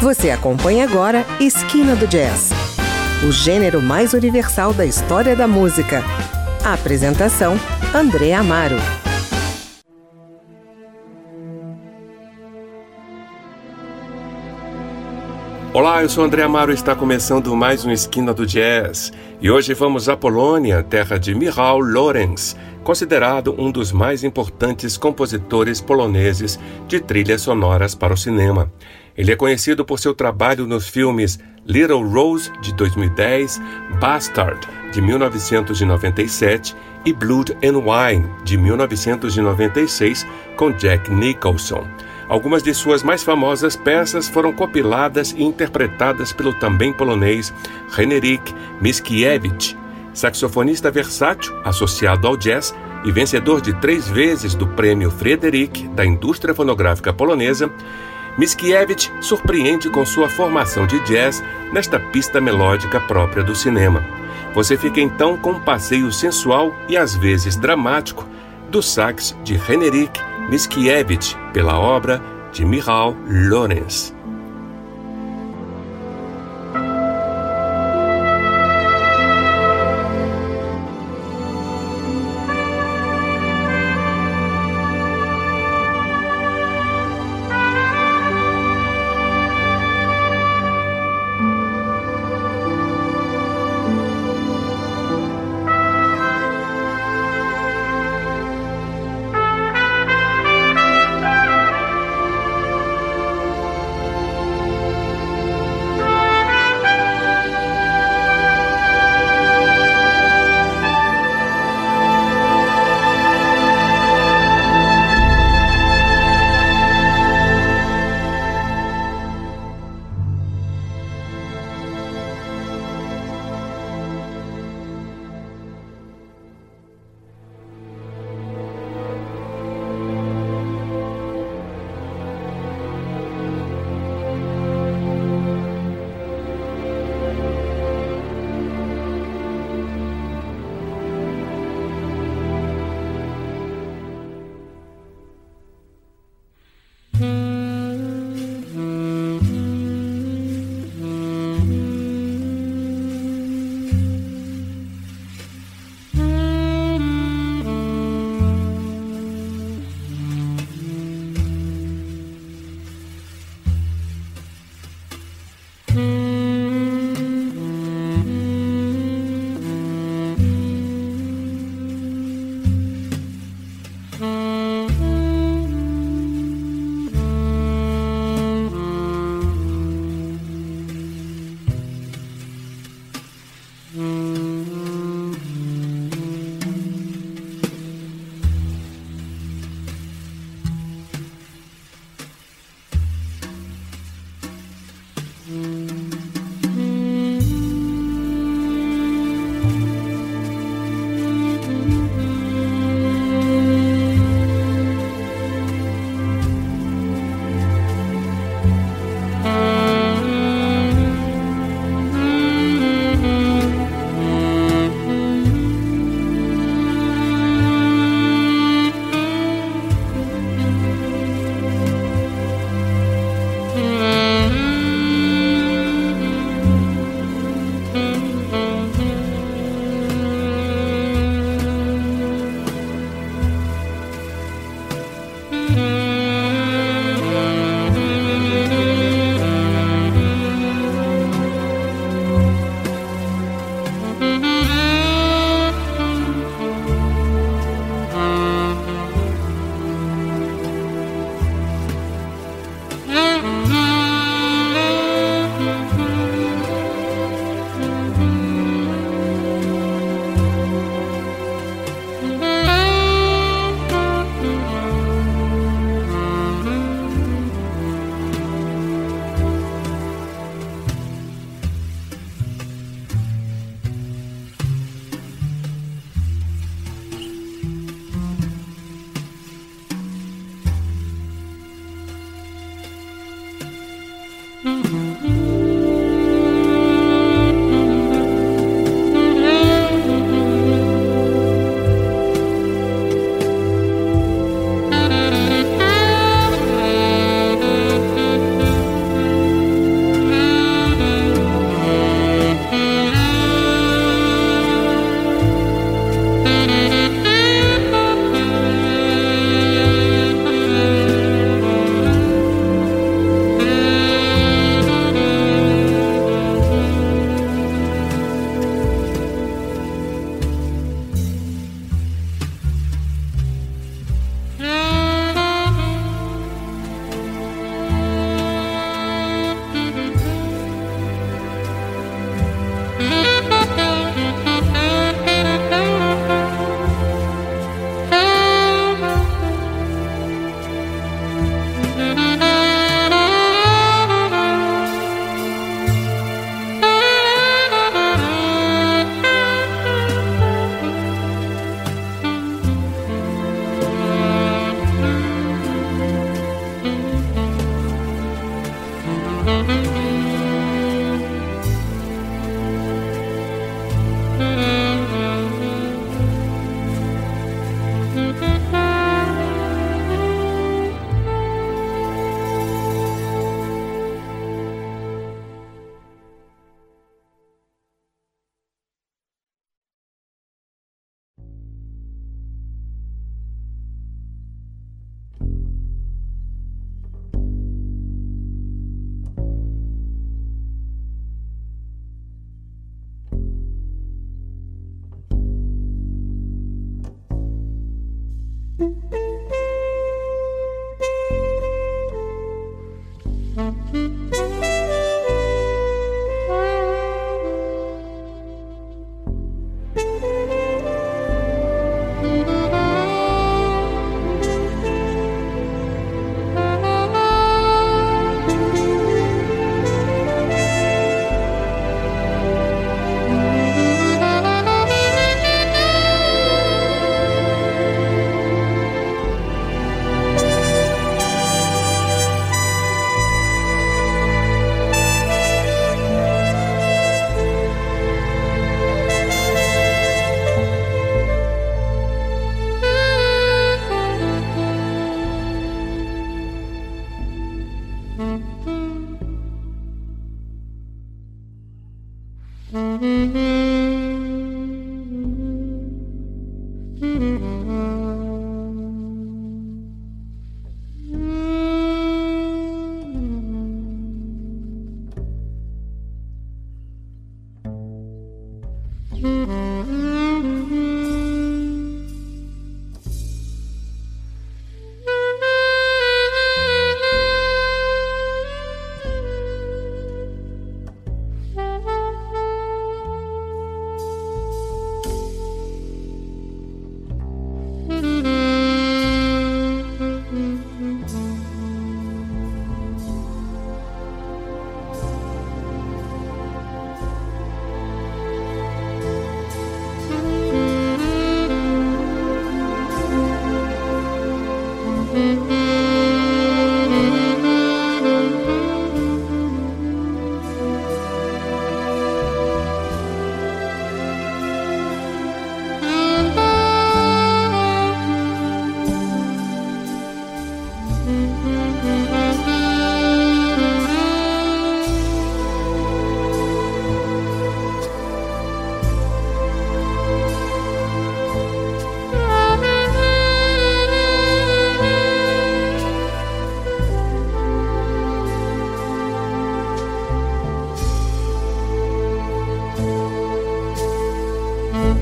Você acompanha agora Esquina do Jazz, o gênero mais universal da história da música. A apresentação: André Amaro. Olá, eu sou André Amaro e está começando mais um Esquina do Jazz. E hoje vamos à Polônia, terra de Michał Lorenz, considerado um dos mais importantes compositores poloneses de trilhas sonoras para o cinema. Ele é conhecido por seu trabalho nos filmes Little Rose, de 2010, Bastard, de 1997 e Blood and Wine, de 1996, com Jack Nicholson. Algumas de suas mais famosas peças foram compiladas e interpretadas pelo também polonês Henryk Mickiewicz, saxofonista versátil associado ao jazz e vencedor de três vezes do prêmio Frederic da indústria fonográfica polonesa. Mickiewicz surpreende com sua formação de jazz nesta pista melódica própria do cinema. Você fica então com um passeio sensual e às vezes dramático do sax de Henryk Mickiewicz pela obra de Michał Lorenz.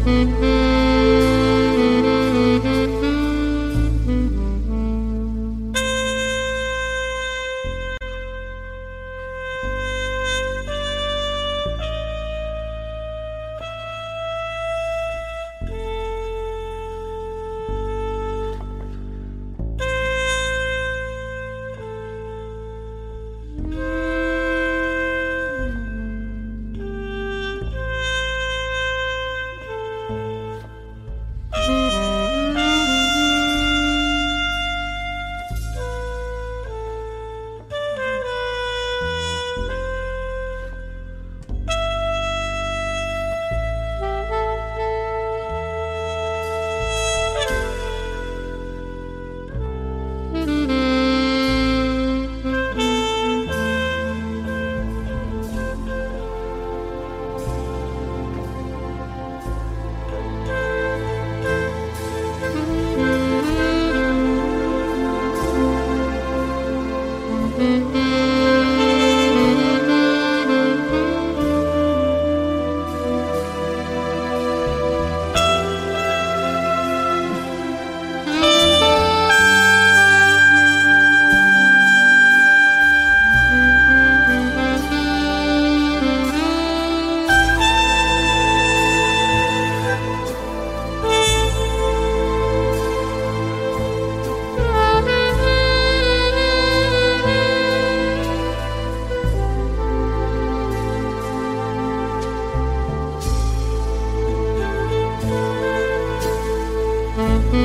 Mm-hmm.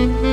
Mm-hmm.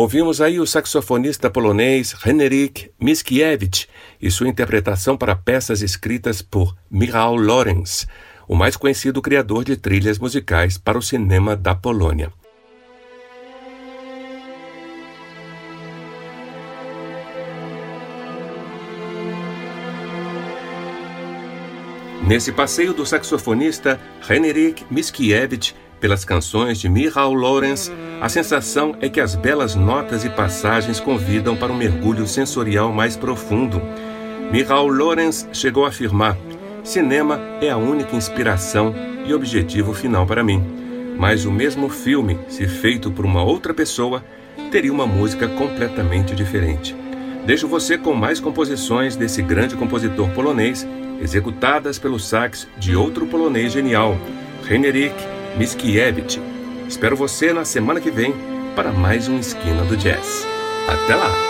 Ouvimos aí o saxofonista polonês Henryk Mickiewicz e sua interpretação para peças escritas por Michał Lorenz, o mais conhecido criador de trilhas musicais para o cinema da Polônia. Nesse passeio do saxofonista Henryk Mickiewicz pelas canções de Michał Lorenz, a sensação é que as belas notas e passagens convidam para um mergulho sensorial mais profundo. Michał Lorenz chegou a afirmar: cinema é a única inspiração e objetivo final para mim. Mas o mesmo filme, se feito por uma outra pessoa, teria uma música completamente diferente. Deixo você com mais composições desse grande compositor polonês, executadas pelo sax de outro polonês genial, Henryk Mickiewicz. Espero você na semana que vem para mais um Esquina do Jazz. Até lá!